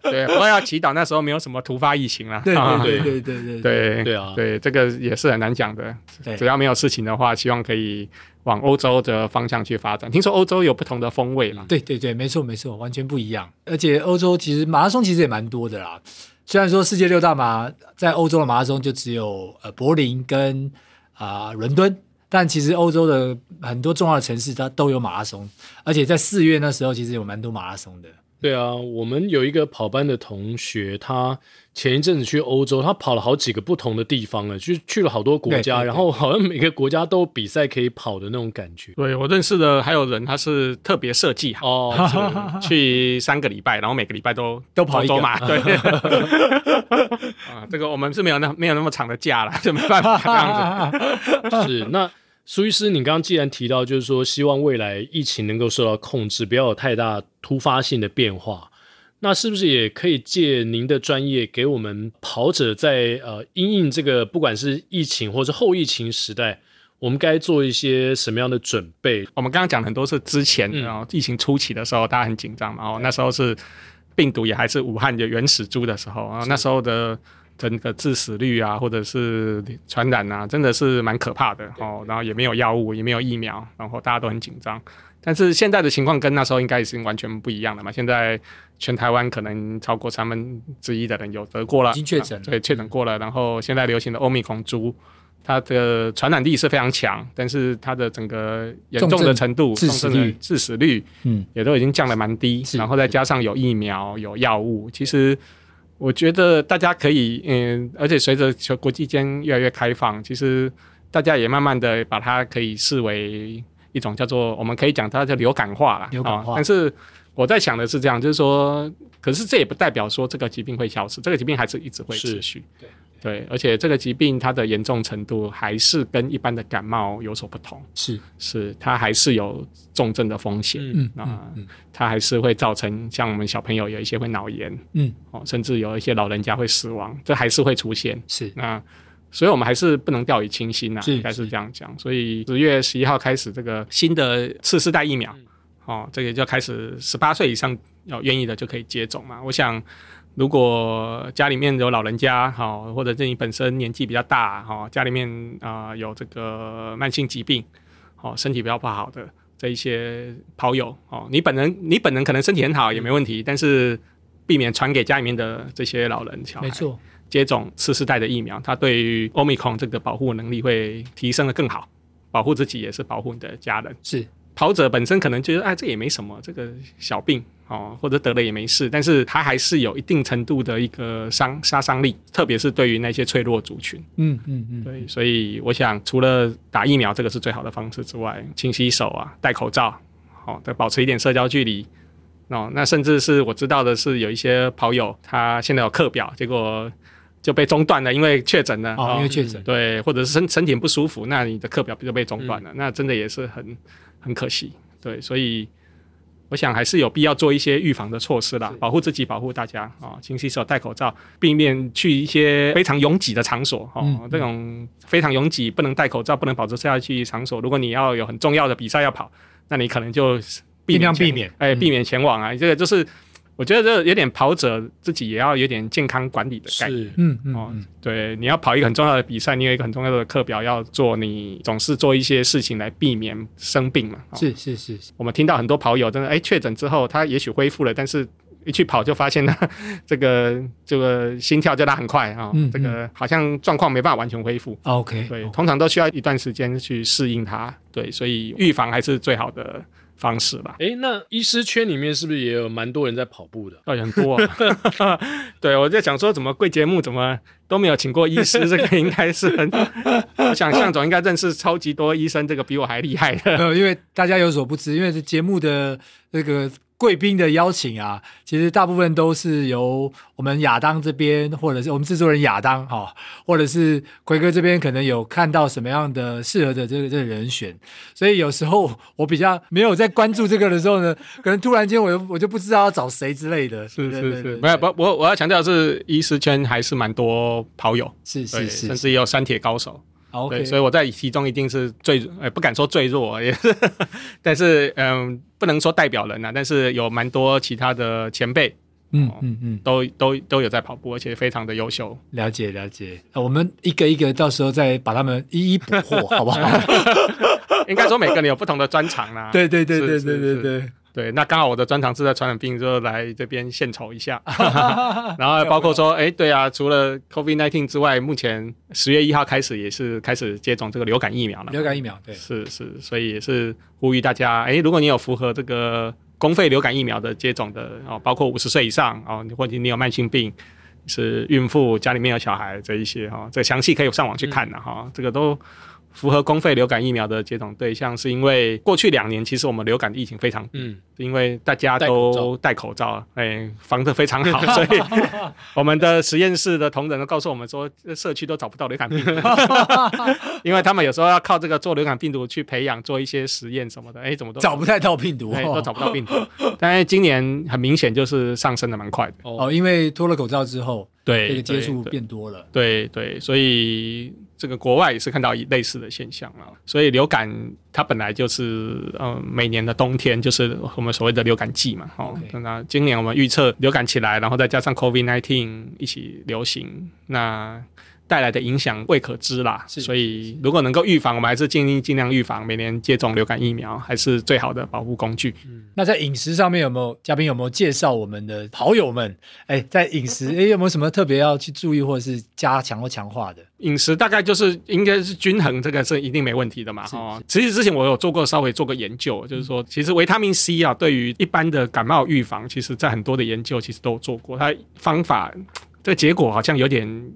对，我要祈祷那时候没有什么突发疫情了。对对对对对对对啊，对这个也是很难讲的。只要没有事情的话，希望可以。往欧洲的方向去发展，听说欧洲有不同的风味嘛？对对对，没错没错，完全不一样。而且欧洲其实马拉松其实也蛮多的啦。虽然说世界六大马在欧洲的马拉松就只有呃柏林跟啊、伦敦，但其实欧洲的很多重要的城市它都有马拉松，而且在四月那时候其实有蛮多马拉松的。对啊，我们有一个跑班的同学，他前一阵子去欧洲，他跑了好几个不同的地方了，就去了好多国家，然后好像每个国家都有比赛可以跑的那种感觉。对，我认识的还有人，他是特别设计哦，(laughs) 去三个礼拜，然后每个礼拜都都跑一周嘛。(laughs) 对，啊，这个我们是没有那没有那么长的假了，就没办法这样子。(laughs) 是那。苏医师，你刚刚既然提到，就是说希望未来疫情能够受到控制，不要有太大突发性的变化，那是不是也可以借您的专业，给我们跑者在呃因应这个不管是疫情或是后疫情时代，我们该做一些什么样的准备？我们刚刚讲很多是之前，然后疫情初期的时候，大家很紧张嘛，然后那时候是病毒也还是武汉的原始株的时候，啊那时候的。整个致死率啊，或者是传染啊，真的是蛮可怕的哦。然后也没有药物，也没有疫苗，然后大家都很紧张。但是现在的情况跟那时候应该已经完全不一样了嘛。现在全台湾可能超过三分之一的人有得过了，已经确诊，对，确诊过了。然后现在流行的欧米孔株，它的传染力是非常强，但是它的整个严重的程度、致死率、致死率，嗯，也都已经降得蛮低。然后再加上有疫苗、有药物，其实。我觉得大家可以，嗯，而且随着球国际间越来越开放，其实大家也慢慢的把它可以视为一种叫做，我们可以讲它叫流感化了，流感化。但是我在想的是这样，就是说，可是这也不代表说这个疾病会消失，这个疾病还是一直会持续。对。对，而且这个疾病它的严重程度还是跟一般的感冒有所不同，是。是，它还是有重症的风险，嗯啊，嗯它还是会造成像我们小朋友有一些会脑炎，嗯。哦，甚至有一些老人家会死亡，这还是会出现，是。那，所以我们还是不能掉以轻心呐，应该是这样讲。所以十月十一号开始，这个新的次世代疫苗，哦，这个就开始十八岁以上要愿意的就可以接种嘛，我想。如果家里面有老人家，哈，或者是你本身年纪比较大，哈，家里面啊、呃、有这个慢性疾病，哦，身体比较不好的这一些跑友，哦，你本人你本人可能身体很好也没问题，但是避免传给家里面的这些老人小孩，没错，接种次世代的疫苗，它对于 Omicron 这个保护能力会提升的更好，保护自己也是保护你的家人。是跑者本身可能觉得，哎，这也没什么，这个小病。哦，或者得了也没事，但是它还是有一定程度的一个伤杀伤力，特别是对于那些脆弱族群。嗯嗯嗯，对，所以我想除了打疫苗这个是最好的方式之外，勤洗手啊，戴口罩，好、哦，再保持一点社交距离。哦，那甚至是我知道的是有一些跑友，他现在有课表，结果就被中断了，因为确诊了。哦，因为确诊。对，或者是身身体不舒服，那你的课表就被中断了，嗯、那真的也是很很可惜。对，所以。我想还是有必要做一些预防的措施啦，保护自己，保护大家啊，勤洗手，戴口罩，避免去一些非常拥挤的场所哦、嗯。这种非常拥挤、不能戴口罩、不能保持社交距离场所，如果你要有很重要的比赛要跑，那你可能就尽量避免，哎，避免前往啊。这个就是。我觉得这有点跑者自己也要有点健康管理的概念，嗯嗯哦，对，你要跑一个很重要的比赛，你有一个很重要的课表要做，你总是做一些事情来避免生病嘛。是是是，我们听到很多跑友真的哎确诊之后，他也许恢复了，但是一去跑就发现他这个这个心跳就拉很快啊，这个好像状况没办法完全恢复。OK，对，通常都需要一段时间去适应它。对，所以预防还是最好的。方式吧。哎，那医师圈里面是不是也有蛮多人在跑步的？(laughs) 哦，很多、啊。(laughs) 对，我在想说，怎么贵节目怎么都没有请过医师？(laughs) 这个应该是很，我想向总应该认识超级多医生，这个比我还厉害的。呃，因为大家有所不知，因为这节目的这个。贵宾的邀请啊，其实大部分都是由我们亚当这边，或者是我们制作人亚当哈，或者是奎哥这边，可能有看到什么样的适合的这个这个人选，所以有时候我比较没有在关注这个的时候呢，(laughs) 可能突然间我就我就不知道要找谁之类的。是是是，没有不我我要强调的是，医师圈还是蛮多跑友，是是是，甚至也有三铁高手。对，所以我在其中一定是最，呃，不敢说最弱，也是，但是，嗯，不能说代表人呐，但是有蛮多其他的前辈，嗯嗯嗯，都都都有在跑步，而且非常的优秀。了解了解，我们一个一个到时候再把他们一一捕获，好不好？(laughs) 应该说每个人有不同的专长啦。对对对对对对对。对，那刚好我的专长是在传染病，就来这边献丑一下。(laughs) (laughs) 然后包括说，哎，对啊，除了 COVID-19 之外，目前十月一号开始也是开始接种这个流感疫苗了。流感疫苗，对，是是，所以也是呼吁大家，哎，如果你有符合这个公费流感疫苗的接种的哦，包括五十岁以上哦，或者你有慢性病，是孕妇，家里面有小孩这一些哈，这详细可以上网去看的哈，这个都。符合公费流感疫苗的接种对象，是因为过去两年其实我们流感的疫情非常，嗯，因为大家都戴口罩，哎，防得非常好，(laughs) 所以我们的实验室的同仁都告诉我们说，社区都找不到流感病毒，(laughs) 因为他们有时候要靠这个做流感病毒去培养做一一些实验什么的，哎，怎么都找不太到病毒，哎，都找不到病毒。但是今年很明显就是上升的蛮快的。哦，因为脱了口罩之后，对，这个接触变多了，对对，对，所以。这个国外也是看到类似的现象了，所以流感它本来就是呃每年的冬天就是我们所谓的流感季嘛，哦，那今年我们预测流感起来，然后再加上 COVID-19 一起流行，那。带来的影响未可知啦，所以如果能够预防，我们还是尽力尽量预防。每年接种流感疫苗还是最好的保护工具。嗯，那在饮食上面有没有嘉宾有没有介绍我们的跑友们？哎，在饮食 (laughs) 哎有没有什么特别要去注意或者是加强或强化的？饮食大概就是应该是均衡，这个是一定没问题的嘛。哦，其实之前我有做过稍微做过研究，就是说其实维他命 C 啊，对于一般的感冒预防，其实在很多的研究其实都有做过，它方法这个结果好像有点。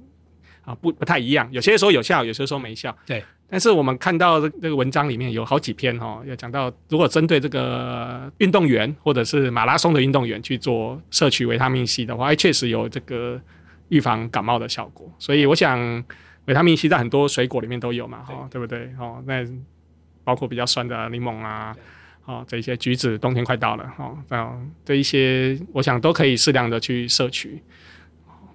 啊，不不太一样，有些说有效，有些说没效。对，但是我们看到这这个文章里面有好几篇哈、哦，有讲到如果针对这个运动员或者是马拉松的运动员去做摄取维他命 C 的话，哎，确实有这个预防感冒的效果。所以我想，维他命 C 在很多水果里面都有嘛，哈、哦，对不对？哦，那包括比较酸的柠檬啊，哦，这一些橘子，冬天快到了，哈、哦，这样这一些我想都可以适量的去摄取。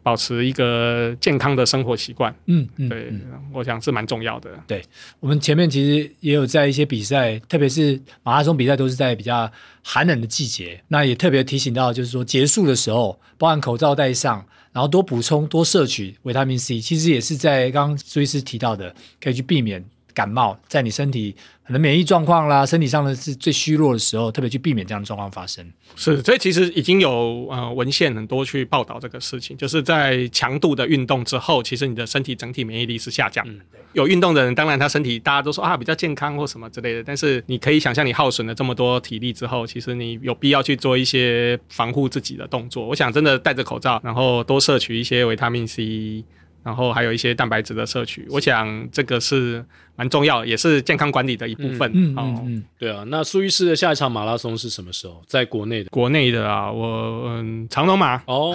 保持一个健康的生活习惯。嗯嗯，对，我想是蛮重要的。对，我们前面其实也有在一些比赛，特别是马拉松比赛，都是在比较寒冷的季节。那也特别提醒到，就是说结束的时候，包含口罩戴上，然后多补充、多摄取维他命 C，其实也是在刚刚苏医师提到的，可以去避免。感冒在你身体可能免疫状况啦，身体上的是最虚弱的时候，特别去避免这样的状况发生。是，所以其实已经有呃文献很多去报道这个事情，就是在强度的运动之后，其实你的身体整体免疫力是下降。嗯、有运动的人，当然他身体大家都说啊比较健康或什么之类的，但是你可以想象，你耗损了这么多体力之后，其实你有必要去做一些防护自己的动作。我想真的戴着口罩，然后多摄取一些维他命 C。然后还有一些蛋白质的摄取，我想这个是蛮重要，也是健康管理的一部分。嗯嗯嗯，对啊。那苏医师的下一场马拉松是什么时候？在国内的？国内的啊，我嗯长隆马哦，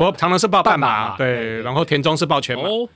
我长隆是报半马，马对，然后田中是报全马，哦、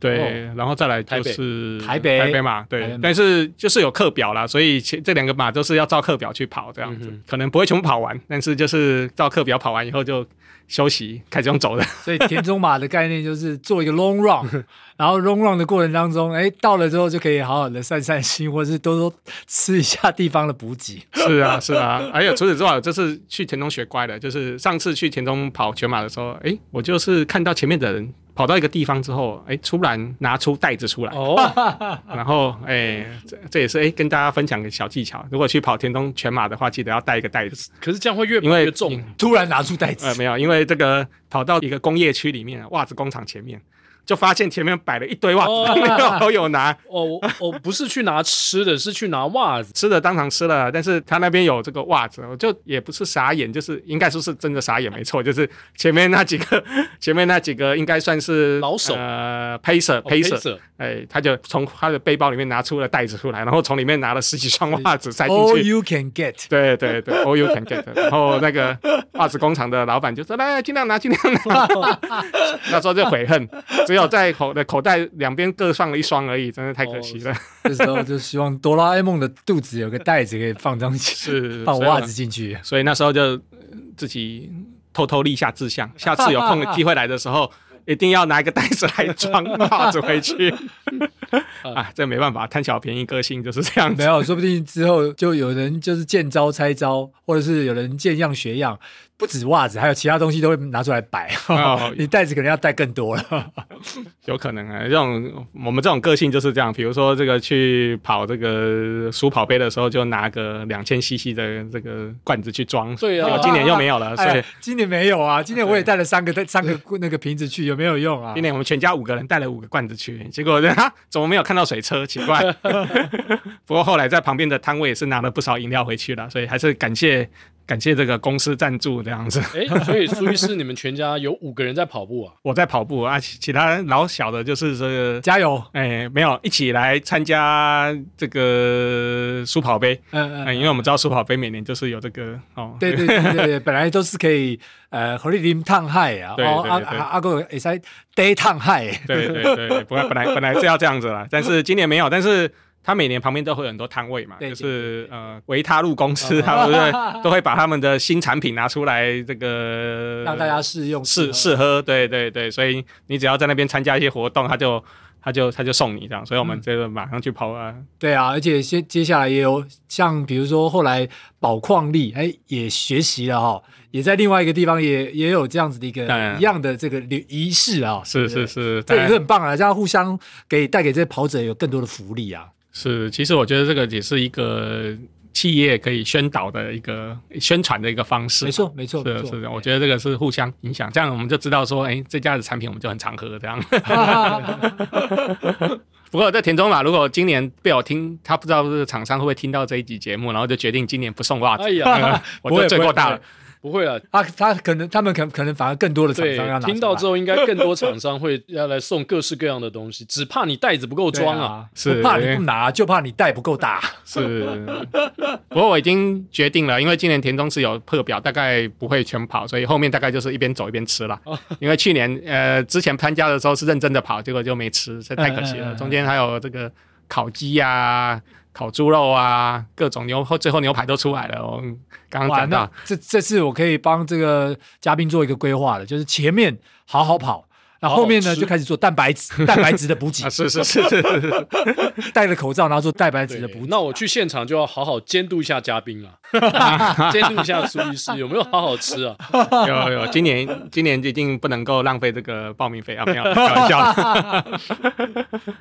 对，然后再来就是台北台北马，对，但是就是有课表啦，所以这两个马都是要照课表去跑，这样子、嗯、可能不会全部跑完，但是就是照课表跑完以后就。休息，开始用走的。(laughs) 所以田中马的概念就是做一个 long run，(laughs) 然后 long run 的过程当中，哎，到了之后就可以好好的散散心，或者是多多吃一下地方的补给。是啊，是啊。还有除此之外，这次去田中学乖了，就是上次去田中跑全马的时候，哎，我就是看到前面的人。跑到一个地方之后，哎，突然拿出袋子出来，哦，(laughs) 然后哎，这这也是哎跟大家分享个小技巧。如果去跑田中全马的话，记得要带一个袋子。可是这样会越跑越重。突然拿出袋子，呃，没有，因为这个跑到一个工业区里面，袜子工厂前面。就发现前面摆了一堆袜子，没有好友拿。哦，我我不是去拿吃的，是去拿袜子。吃的当场吃了，但是他那边有这个袜子，我就也不是傻眼，就是应该说是真的傻眼，没错，就是前面那几个，(laughs) 前面那几个应该算是老手，呃，pacer，pacer，哎，他就从他的背包里面拿出了袋子出来，然后从里面拿了十几双袜子塞进去。All you can get，对对对，All you can get。然后那个袜子工厂的老板就说：“来，尽量拿，尽量拿。” (laughs) 那时候就悔恨，只。有在口的口袋两边各放了一双而已，真的太可惜了。这时候就希望哆啦 A 梦的肚子有个袋子可以放东西，(laughs) 是放袜子进去。所以那时候就自己偷偷立下志向，下次有空的机会来的时候，(laughs) 一定要拿一个袋子来装袜子回去。啊，这没办法，贪小便宜个性就是这样子。没有，说不定之后就有人就是见招拆招，或者是有人见样学样。不止袜子，还有其他东西都会拿出来摆。哦、(laughs) 你袋子可能要带更多了，(laughs) 有可能啊。这种我们这种个性就是这样。比如说这个去跑这个数跑杯的时候，就拿个两千 CC 的这个罐子去装。对啊，今年又没有了，所以、哎、今年没有啊。今年我也带了三个带三个那个瓶子去，有没有用啊？今年我们全家五个人带了五个罐子去，结果啊，怎么没有看到水车？奇怪。(laughs) 不过后来在旁边的摊位也是拿了不少饮料回去了，所以还是感谢。感谢这个公司赞助这样子，哎，所以苏医师，你们全家有五个人在跑步啊？(laughs) 我在跑步啊，其他老小的就是这个加油，哎，没有一起来参加这个苏跑杯，嗯嗯，因为我们知道苏跑杯每年就是有这个哦，对对对对，本来都是可以呃，合力林烫海啊，哦阿阿阿哥也在 day 烫海，对对对，本来本来本来是要这样子啦，但是今年没有，但是。他每年旁边都会有很多摊位嘛，就是呃维他露公司，他们 (laughs) 都会把他们的新产品拿出来，这个让大家试用试试喝，对对对，所以你只要在那边参加一些活动，他就他就他就送你这样，所以我们这个马上去跑啊。对啊，而且接接下来也有像比如说后来宝矿力哎也学习了哈，也在另外一个地方也也有这样子的一个一样的这个仪式啊，是是是，这也是很棒啊，这样互相给带给这些跑者有更多的福利啊。是，其实我觉得这个也是一个企业可以宣导的一个宣传的一个方式。没错，没错，是是的，我觉得这个是互相影响，这样我们就知道说，哎，这家的产品我们就很常喝这样。(laughs) (laughs) 不过在田中马，如果今年被我听，他不知道这个厂商会不会听到这一集节目，然后就决定今年不送袜子。哎呀，(laughs) 我就罪过大了。不会啊，他他可能他们可可能反而更多的厂商要拿，听到之后，应该更多厂商会要来送各式各样的东西，只怕你袋子不够装啊，啊是不怕你不拿，就怕你袋不够大。是，不过我已经决定了，因为今年田中是有破表，大概不会全跑，所以后面大概就是一边走一边吃了。因为去年呃之前参加的时候是认真的跑，结果就没吃，这太可惜了。中间还有这个烤鸡呀、啊。烤猪肉啊，各种牛，最后牛排都出来了。我刚刚讲到，这这次我可以帮这个嘉宾做一个规划的，就是前面好好跑，然后后面呢就开始做蛋白质、(laughs) 蛋白质的补给。是是是是是，(laughs) 戴着口罩，然后做蛋白质的补给。那我去现场就要好好监督一下嘉宾了，(laughs) 监督一下苏医师有没有好好吃啊？有有，今年今年一定不能够浪费这个报名费啊！没有开玩笑。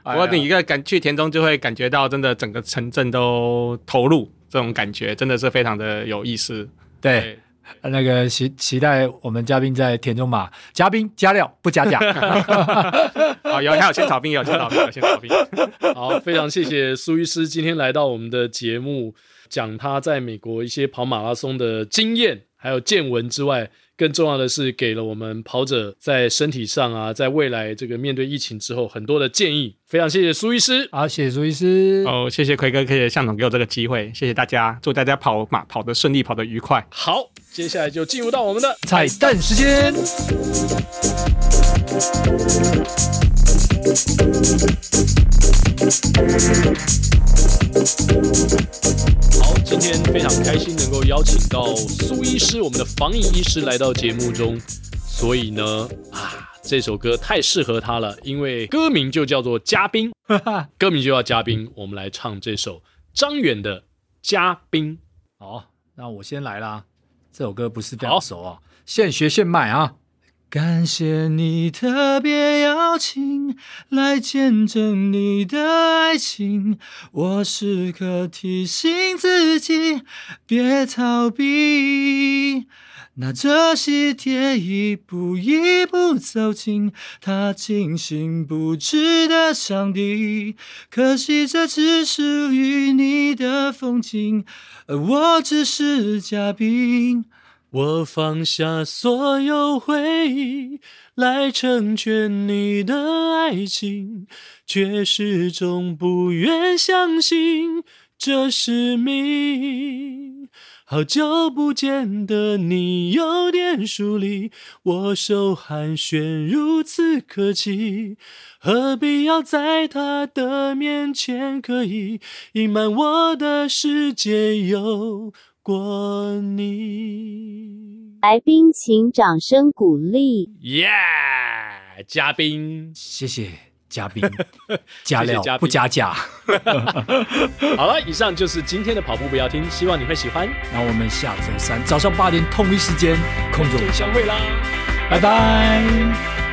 不过你一个感去田中就会感觉到，真的整个城镇都投入，这种感觉真的是非常的有意思。对。对那个期期待我们嘉宾在田中马，嘉宾加料不加价。(laughs) (laughs) 好，有还有仙草冰，有仙草冰，有仙草冰。(laughs) 好，非常谢谢苏医师今天来到我们的节目，讲他在美国一些跑马拉松的经验，还有见闻之外。更重要的是，给了我们跑者在身体上啊，在未来这个面对疫情之后很多的建议。非常谢谢苏医师，好，谢谢苏医师。哦，谢谢奎哥，谢谢向总给我这个机会，谢谢大家，祝大家跑马跑得顺利，跑得愉快。好，接下来就进入到我们的彩蛋时间。好，今天非常开心能够邀请到苏医师，我们的防疫医师来到节目中。所以呢，啊，这首歌太适合他了，因为歌名就叫做《嘉宾》，(laughs) 歌名就叫《嘉宾》。我们来唱这首张远的《嘉宾》。好，那我先来啦。这首歌不是非常熟啊，现学现卖啊。感谢你特别邀请来见证你的爱情，我时刻提醒自己别逃避，拿着喜帖一步一步走进他精心布置的场地，可惜这只属于你的风景，而我只是嘉宾。我放下所有回忆，来成全你的爱情，却始终不愿相信这是命。好久不见的你有点疏离，我手寒暄如此客气，何必要在他的面前刻意隐瞒我的世界有过你，来宾请掌声鼓励。耶，嘉宾，谢谢嘉宾，(laughs) 加料不加价。(laughs) 好了，以上就是今天的跑步不要听，希望你会喜欢。那我们下周三早上八点同一时间空中相会啦，拜拜。